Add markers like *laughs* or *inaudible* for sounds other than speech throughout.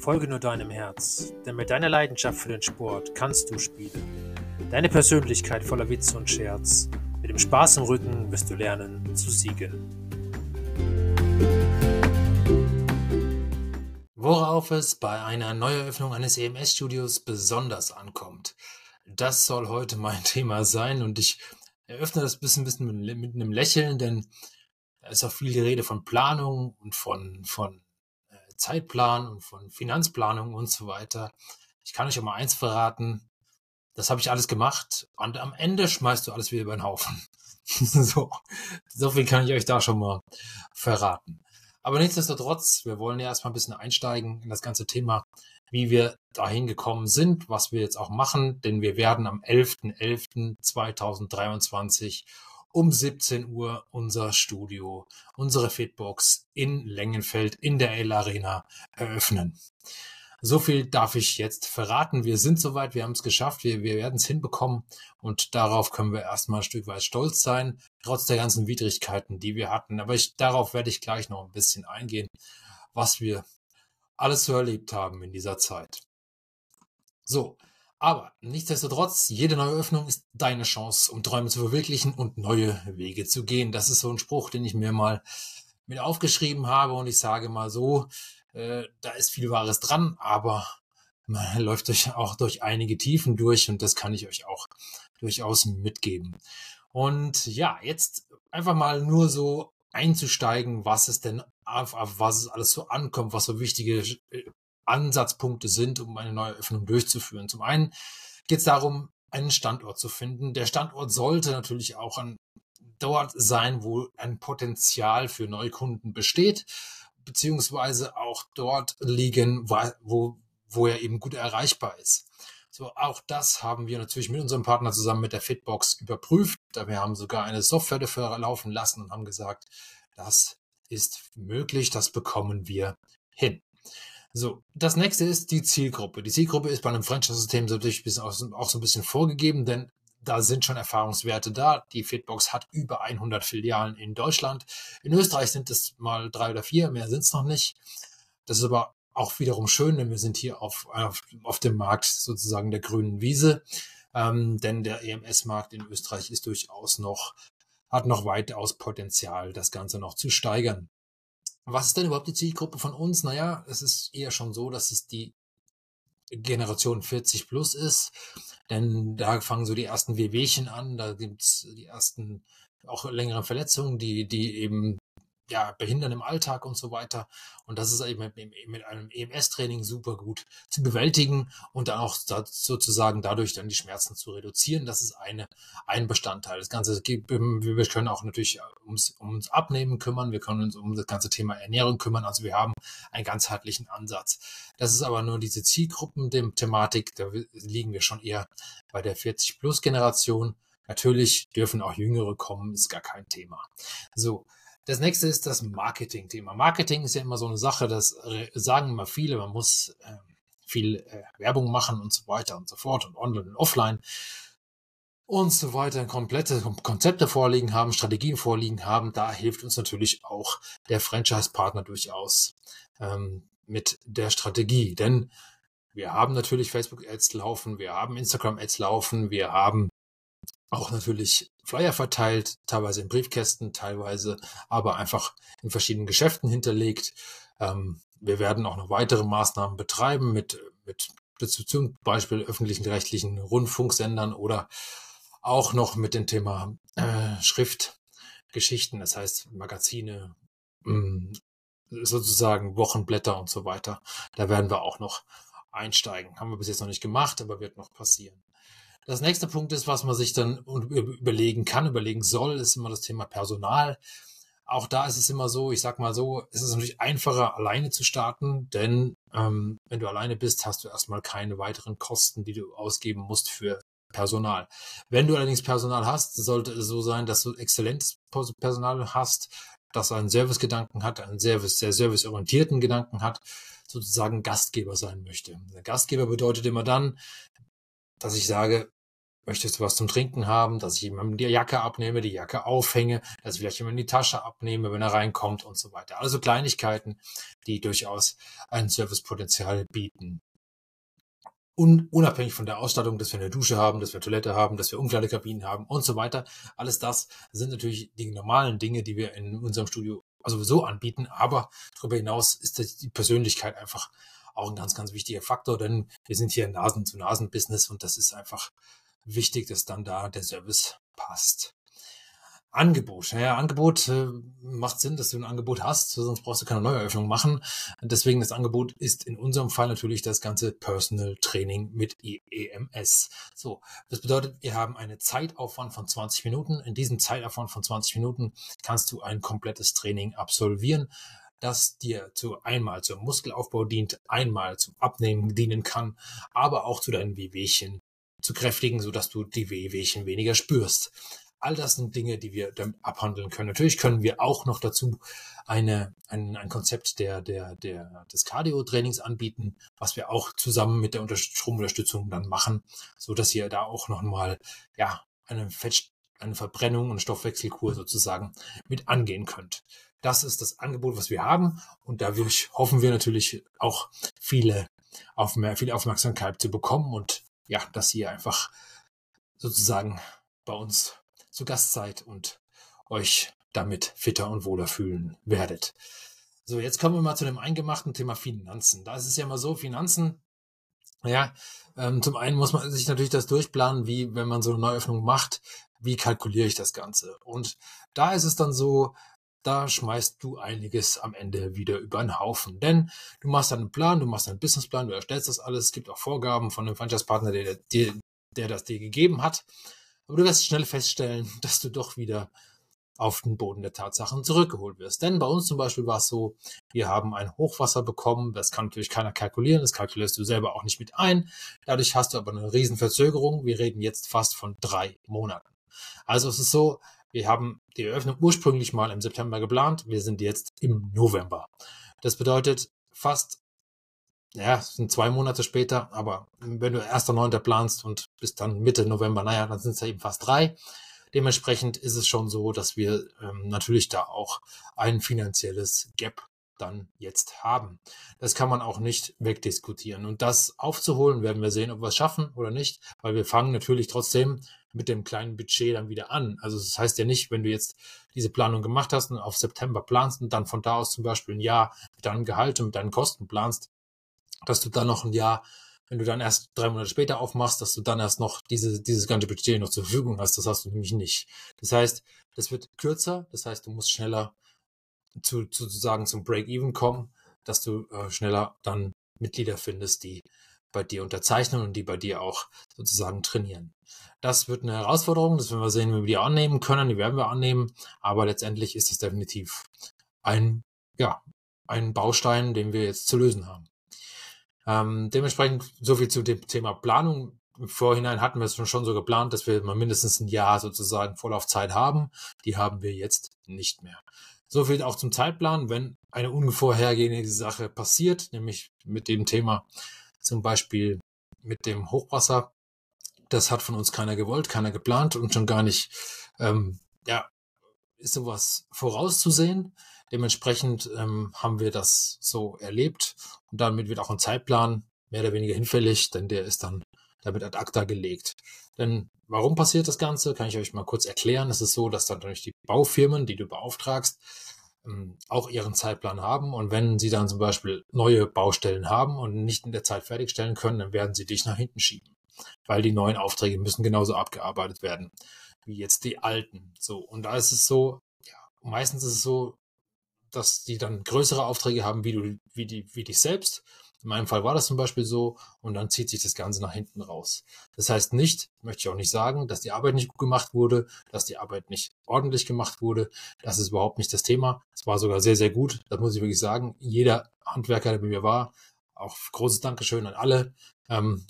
Folge nur deinem Herz, denn mit deiner Leidenschaft für den Sport kannst du spielen. Deine Persönlichkeit voller Witz und Scherz. Mit dem Spaß im Rücken wirst du lernen zu siegen. Worauf es bei einer Neueröffnung eines EMS-Studios besonders ankommt. Das soll heute mein *laughs* Thema sein und ich eröffne das bisschen, bisschen mit einem Lächeln, denn da ist auch viel die Rede von Planung und von, von Zeitplan und von Finanzplanung und so weiter. Ich kann euch auch mal eins verraten. Das habe ich alles gemacht und am Ende schmeißt du alles wieder über den Haufen. *laughs* so, so viel kann ich euch da schon mal verraten. Aber nichtsdestotrotz, wir wollen ja erstmal ein bisschen einsteigen in das ganze Thema, wie wir dahin gekommen sind, was wir jetzt auch machen, denn wir werden am 11.11.2023 um 17 Uhr unser Studio, unsere Fitbox in Längenfeld in der L Arena eröffnen. So viel darf ich jetzt verraten. Wir sind soweit, wir haben es geschafft, wir, wir werden es hinbekommen und darauf können wir erstmal ein Stück weit stolz sein, trotz der ganzen Widrigkeiten, die wir hatten. Aber ich, darauf werde ich gleich noch ein bisschen eingehen, was wir alles so erlebt haben in dieser Zeit. So, aber nichtsdestotrotz, jede neue Öffnung ist deine Chance, um Träume zu verwirklichen und neue Wege zu gehen. Das ist so ein Spruch, den ich mir mal mit aufgeschrieben habe und ich sage mal so, äh, da ist viel Wahres dran, aber man *laughs* läuft durch, auch durch einige Tiefen durch und das kann ich euch auch durchaus mitgeben. Und ja, jetzt einfach mal nur so einzusteigen, was es denn auf, auf was es alles so ankommt, was so wichtige äh, Ansatzpunkte sind, um eine neue Öffnung durchzuführen. Zum einen geht es darum, einen Standort zu finden. Der Standort sollte natürlich auch an dort sein, wo ein Potenzial für Neukunden besteht, beziehungsweise auch dort liegen, wo, wo er eben gut erreichbar ist. So, auch das haben wir natürlich mit unserem Partner zusammen mit der Fitbox überprüft. Wir haben sogar eine Software dafür laufen lassen und haben gesagt, das ist möglich, das bekommen wir hin. So, das nächste ist die Zielgruppe. Die Zielgruppe ist bei einem Franchise-System natürlich auch so ein bisschen vorgegeben, denn da sind schon Erfahrungswerte da. Die Fitbox hat über 100 Filialen in Deutschland. In Österreich sind es mal drei oder vier, mehr sind es noch nicht. Das ist aber auch wiederum schön, denn wir sind hier auf, auf, auf dem Markt sozusagen der grünen Wiese. Ähm, denn der EMS-Markt in Österreich ist durchaus noch, hat noch weitaus Potenzial, das Ganze noch zu steigern. Was ist denn überhaupt die Zielgruppe von uns? Naja, es ist eher schon so, dass es die Generation 40 plus ist, denn da fangen so die ersten Wehwehchen an, da gibt's die ersten auch längeren Verletzungen, die, die eben ja, behindern im Alltag und so weiter. Und das ist eben mit einem EMS-Training super gut zu bewältigen und dann auch sozusagen dadurch dann die Schmerzen zu reduzieren. Das ist eine, ein Bestandteil. Das Ganze, wir können auch natürlich ums, ums Abnehmen kümmern. Wir können uns um das ganze Thema Ernährung kümmern. Also wir haben einen ganzheitlichen Ansatz. Das ist aber nur diese Zielgruppen-Thematik. Da liegen wir schon eher bei der 40-Plus-Generation. Natürlich dürfen auch Jüngere kommen, ist gar kein Thema. So. Das nächste ist das Marketing-Thema. Marketing ist ja immer so eine Sache, das sagen immer viele, man muss äh, viel äh, Werbung machen und so weiter und so fort und online und offline und so weiter, komplette Konzepte vorliegen haben, Strategien vorliegen haben. Da hilft uns natürlich auch der Franchise-Partner durchaus ähm, mit der Strategie. Denn wir haben natürlich Facebook-Ads laufen, wir haben Instagram-Ads laufen, wir haben auch natürlich Flyer verteilt, teilweise in Briefkästen, teilweise aber einfach in verschiedenen Geschäften hinterlegt. Ähm, wir werden auch noch weitere Maßnahmen betreiben mit, mit zum Beispiel öffentlichen rechtlichen Rundfunksendern oder auch noch mit dem Thema äh, Schriftgeschichten, das heißt Magazine, mh, mm, sozusagen Wochenblätter und so weiter. Da werden wir auch noch einsteigen. Haben wir bis jetzt noch nicht gemacht, aber wird noch passieren. Das nächste Punkt ist, was man sich dann überlegen kann, überlegen soll, ist immer das Thema Personal. Auch da ist es immer so, ich sag mal so, es ist natürlich einfacher, alleine zu starten, denn ähm, wenn du alleine bist, hast du erstmal keine weiteren Kosten, die du ausgeben musst für Personal. Wenn du allerdings Personal hast, sollte es so sein, dass du exzellentes Personal hast, das einen Servicegedanken hat, einen Service, sehr serviceorientierten Gedanken hat, sozusagen Gastgeber sein möchte. Der Gastgeber bedeutet immer dann, dass ich sage, Möchtest du was zum Trinken haben, dass ich jemandem die Jacke abnehme, die Jacke aufhänge, dass ich vielleicht jemandem die Tasche abnehme, wenn er reinkommt und so weiter. Also Kleinigkeiten, die durchaus ein Servicepotenzial bieten. Un unabhängig von der Ausstattung, dass wir eine Dusche haben, dass wir Toilette haben, dass wir Umkleidekabinen haben und so weiter. Alles das sind natürlich die normalen Dinge, die wir in unserem Studio sowieso anbieten. Aber darüber hinaus ist die Persönlichkeit einfach auch ein ganz, ganz wichtiger Faktor, denn wir sind hier Nasen-zu-Nasen-Business und das ist einfach wichtig, dass dann da der Service passt. Angebot. Ja, Angebot äh, macht Sinn, dass du ein Angebot hast, sonst brauchst du keine Neueröffnung machen. Deswegen das Angebot ist in unserem Fall natürlich das ganze Personal Training mit EMS. So, das bedeutet, wir haben eine Zeitaufwand von 20 Minuten. In diesem Zeitaufwand von 20 Minuten kannst du ein komplettes Training absolvieren das dir zu einmal zum Muskelaufbau dient, einmal zum Abnehmen dienen kann, aber auch zu deinen Wehwehchen zu kräftigen, sodass du die Wehwehchen weniger spürst. All das sind Dinge, die wir damit abhandeln können. Natürlich können wir auch noch dazu eine, ein, ein Konzept der, der, der, des Cardio-Trainings anbieten, was wir auch zusammen mit der Stromunterstützung dann machen, so dass ihr da auch nochmal, ja, eine Fett, eine Verbrennung und Stoffwechselkur sozusagen mit angehen könnt. Das ist das Angebot, was wir haben. Und dadurch hoffen wir natürlich auch viele, auf mehr, viel Aufmerksamkeit zu bekommen und ja, dass ihr einfach sozusagen bei uns zu Gast seid und euch damit fitter und wohler fühlen werdet. So, jetzt kommen wir mal zu dem eingemachten Thema Finanzen. Da ist es ja immer so, Finanzen, ja, ähm, zum einen muss man sich natürlich das durchplanen, wie wenn man so eine Neuöffnung macht, wie kalkuliere ich das Ganze? Und da ist es dann so, da schmeißt du einiges am Ende wieder über den Haufen. Denn du machst einen Plan, du machst einen Businessplan, du erstellst das alles, es gibt auch Vorgaben von dem Franchise-Partner, der, der, der das dir gegeben hat. Aber du wirst schnell feststellen, *laughs* dass du doch wieder auf den Boden der Tatsachen zurückgeholt wirst. Denn bei uns zum Beispiel war es so, wir haben ein Hochwasser bekommen, das kann natürlich keiner kalkulieren, das kalkulierst du selber auch nicht mit ein. Dadurch hast du aber eine riesen Verzögerung. Wir reden jetzt fast von drei Monaten. Also es ist so, wir haben die Eröffnung ursprünglich mal im September geplant, wir sind jetzt im November. Das bedeutet fast ja, sind zwei Monate später, aber wenn du 1.9. planst und bis dann Mitte November, naja, dann sind es ja eben fast drei. Dementsprechend ist es schon so, dass wir ähm, natürlich da auch ein finanzielles Gap dann jetzt haben. Das kann man auch nicht wegdiskutieren. Und das aufzuholen, werden wir sehen, ob wir es schaffen oder nicht, weil wir fangen natürlich trotzdem mit dem kleinen Budget dann wieder an. Also das heißt ja nicht, wenn du jetzt diese Planung gemacht hast und auf September planst und dann von da aus zum Beispiel ein Jahr mit deinem Gehalt und mit deinen Kosten planst, dass du dann noch ein Jahr, wenn du dann erst drei Monate später aufmachst, dass du dann erst noch diese, dieses ganze Budget noch zur Verfügung hast. Das hast du nämlich nicht. Das heißt, das wird kürzer. Das heißt, du musst schneller zu, zu sozusagen zum Break-Even kommen, dass du äh, schneller dann Mitglieder findest, die bei dir unterzeichnen und die bei dir auch sozusagen trainieren. Das wird eine Herausforderung, das werden wir sehen, wie wir die annehmen können, die werden wir annehmen, aber letztendlich ist es definitiv ein, ja, ein Baustein, den wir jetzt zu lösen haben. Ähm, dementsprechend so viel zu dem Thema Planung. Vorhinein hatten wir es schon so geplant, dass wir mal mindestens ein Jahr sozusagen Vorlaufzeit haben. Die haben wir jetzt nicht mehr. So viel auch zum Zeitplan. Wenn eine unvorhergehende Sache passiert, nämlich mit dem Thema zum Beispiel mit dem Hochwasser, das hat von uns keiner gewollt, keiner geplant und schon gar nicht, ähm, ja, ist sowas vorauszusehen. Dementsprechend ähm, haben wir das so erlebt und damit wird auch ein Zeitplan mehr oder weniger hinfällig, denn der ist dann damit ad acta gelegt. Denn warum passiert das Ganze, kann ich euch mal kurz erklären. Es ist so, dass dann durch die Baufirmen, die du beauftragst, ähm, auch ihren Zeitplan haben und wenn sie dann zum Beispiel neue Baustellen haben und nicht in der Zeit fertigstellen können, dann werden sie dich nach hinten schieben, weil die neuen Aufträge müssen genauso abgearbeitet werden wie jetzt die alten. So und da ist es so, ja, meistens ist es so, dass die dann größere Aufträge haben, wie du, wie die, wie dich selbst. In meinem Fall war das zum Beispiel so und dann zieht sich das Ganze nach hinten raus. Das heißt nicht, möchte ich auch nicht sagen, dass die Arbeit nicht gut gemacht wurde, dass die Arbeit nicht ordentlich gemacht wurde. Das ist überhaupt nicht das Thema. Es war sogar sehr, sehr gut. Das muss ich wirklich sagen. Jeder Handwerker, der bei mir war, auch großes Dankeschön an alle, ähm,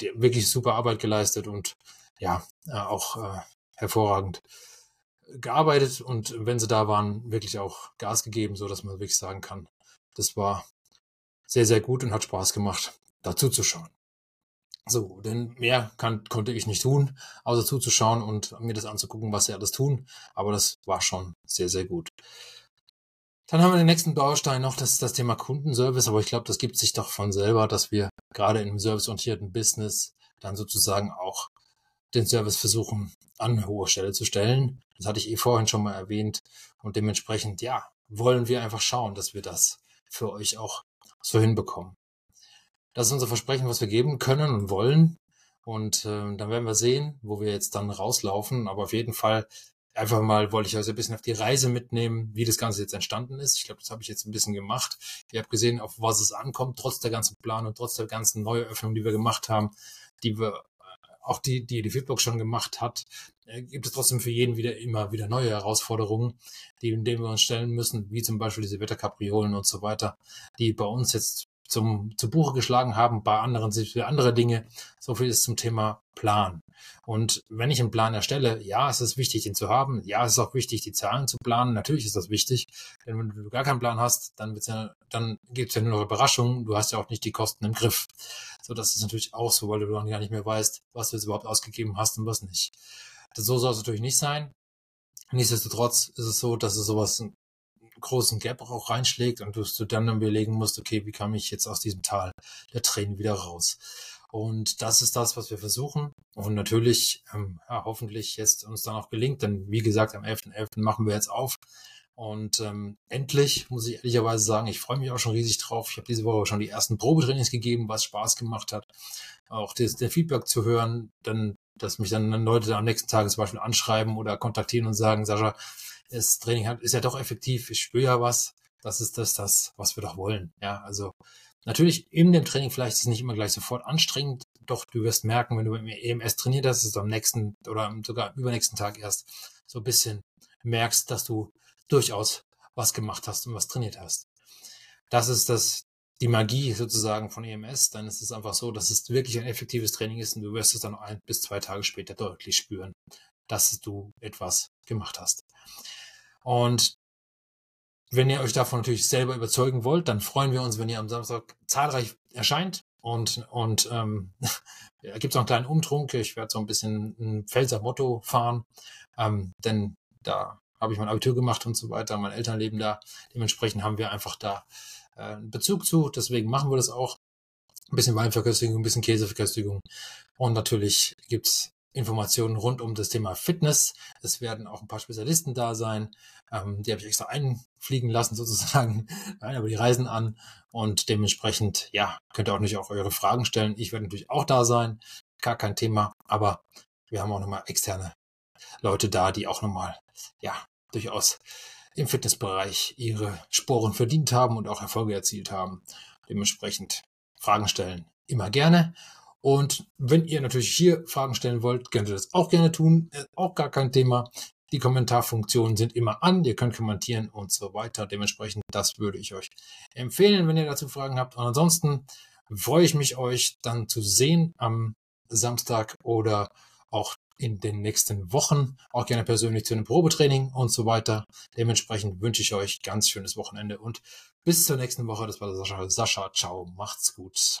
die wirklich super Arbeit geleistet und ja, äh, auch äh, hervorragend gearbeitet und wenn sie da waren, wirklich auch Gas gegeben, so dass man wirklich sagen kann, das war sehr, sehr gut und hat Spaß gemacht, dazu zu schauen. So, denn mehr kann, konnte ich nicht tun, außer zuzuschauen und mir das anzugucken, was sie alles tun. Aber das war schon sehr, sehr gut. Dann haben wir den nächsten Baustein noch, das ist das Thema Kundenservice. Aber ich glaube, das gibt sich doch von selber, dass wir gerade in einem serviceorientierten Business dann sozusagen auch den Service versuchen an hohe Stelle zu stellen. Das hatte ich eh vorhin schon mal erwähnt. Und dementsprechend, ja, wollen wir einfach schauen, dass wir das für euch auch so hinbekommen. Das ist unser Versprechen, was wir geben können und wollen. Und äh, dann werden wir sehen, wo wir jetzt dann rauslaufen. Aber auf jeden Fall einfach mal wollte ich euch ein bisschen auf die Reise mitnehmen, wie das Ganze jetzt entstanden ist. Ich glaube, das habe ich jetzt ein bisschen gemacht. Ihr habt gesehen, auf was es ankommt, trotz der ganzen Plan und trotz der ganzen Neueröffnung, die wir gemacht haben, die wir auch die, die die Fitbox schon gemacht hat, äh, gibt es trotzdem für jeden wieder immer wieder neue Herausforderungen, die, denen wir uns stellen müssen, wie zum Beispiel diese Wetterkapriolen und so weiter, die bei uns jetzt zum, zu Buche geschlagen haben. Bei anderen sind es andere Dinge. So viel ist zum Thema Plan. Und wenn ich einen Plan erstelle, ja, es ist wichtig, den zu haben. Ja, es ist auch wichtig, die Zahlen zu planen. Natürlich ist das wichtig. Denn wenn du gar keinen Plan hast, dann, wird's ja, dann gibt es ja nur noch Überraschungen. Du hast ja auch nicht die Kosten im Griff. So, das ist natürlich auch so, weil du dann gar nicht mehr weißt, was du jetzt überhaupt ausgegeben hast und was nicht. Das, so soll es natürlich nicht sein. Nichtsdestotrotz ist es so, dass es sowas großen Gap auch reinschlägt und du, dann überlegen musst, okay, wie kam ich jetzt aus diesem Tal der Tränen wieder raus? Und das ist das, was wir versuchen. Und natürlich, ähm, ja, hoffentlich jetzt uns dann auch gelingt, denn wie gesagt, am 11.11. .11. machen wir jetzt auf. Und ähm, endlich muss ich ehrlicherweise sagen, ich freue mich auch schon riesig drauf. Ich habe diese Woche schon die ersten Probetrainings gegeben, was Spaß gemacht hat. Auch das, der Feedback zu hören, dann, dass mich dann Leute am nächsten Tag zum Beispiel anschreiben oder kontaktieren und sagen, Sascha, das Training ist ja doch effektiv, ich spüre ja was, das ist das, das, was wir doch wollen. Ja, also natürlich in dem Training vielleicht ist es nicht immer gleich sofort anstrengend, doch du wirst merken, wenn du im EMS trainiert hast, dass du am nächsten oder sogar am übernächsten Tag erst so ein bisschen merkst, dass du durchaus was gemacht hast und was trainiert hast. Das ist das, die Magie sozusagen von EMS, dann ist es einfach so, dass es wirklich ein effektives Training ist und du wirst es dann ein bis zwei Tage später deutlich spüren, dass du etwas gemacht hast. Und wenn ihr euch davon natürlich selber überzeugen wollt, dann freuen wir uns, wenn ihr am Samstag zahlreich erscheint. Und, und ähm, *laughs* da gibt es noch einen kleinen Umtrunk. Ich werde so ein bisschen ein Pfälzer Motto fahren, ähm, denn da habe ich mein Abitur gemacht und so weiter. Meine Eltern leben da. Dementsprechend haben wir einfach da äh, einen Bezug zu. Deswegen machen wir das auch. Ein bisschen Weinverköstigung, ein bisschen Käseverköstigung. Und natürlich gibt's Informationen rund um das Thema Fitness. Es werden auch ein paar Spezialisten da sein. Ähm, die habe ich extra einfliegen lassen *laughs* sozusagen. Nein, aber die reisen an und dementsprechend, ja, könnt ihr auch nicht auch eure Fragen stellen. Ich werde natürlich auch da sein. Gar kein Thema. Aber wir haben auch nochmal externe Leute da, die auch nochmal, ja, durchaus im Fitnessbereich ihre Sporen verdient haben und auch Erfolge erzielt haben. Dementsprechend Fragen stellen immer gerne. Und wenn ihr natürlich hier Fragen stellen wollt, könnt ihr das auch gerne tun. Äh, auch gar kein Thema. Die Kommentarfunktionen sind immer an. Ihr könnt kommentieren und so weiter. Dementsprechend, das würde ich euch empfehlen, wenn ihr dazu Fragen habt. Und ansonsten freue ich mich, euch dann zu sehen am Samstag oder auch in den nächsten Wochen, auch gerne persönlich zu einem Probetraining und so weiter. Dementsprechend wünsche ich euch ganz schönes Wochenende und bis zur nächsten Woche. Das war Sascha. Sascha, ciao, macht's gut.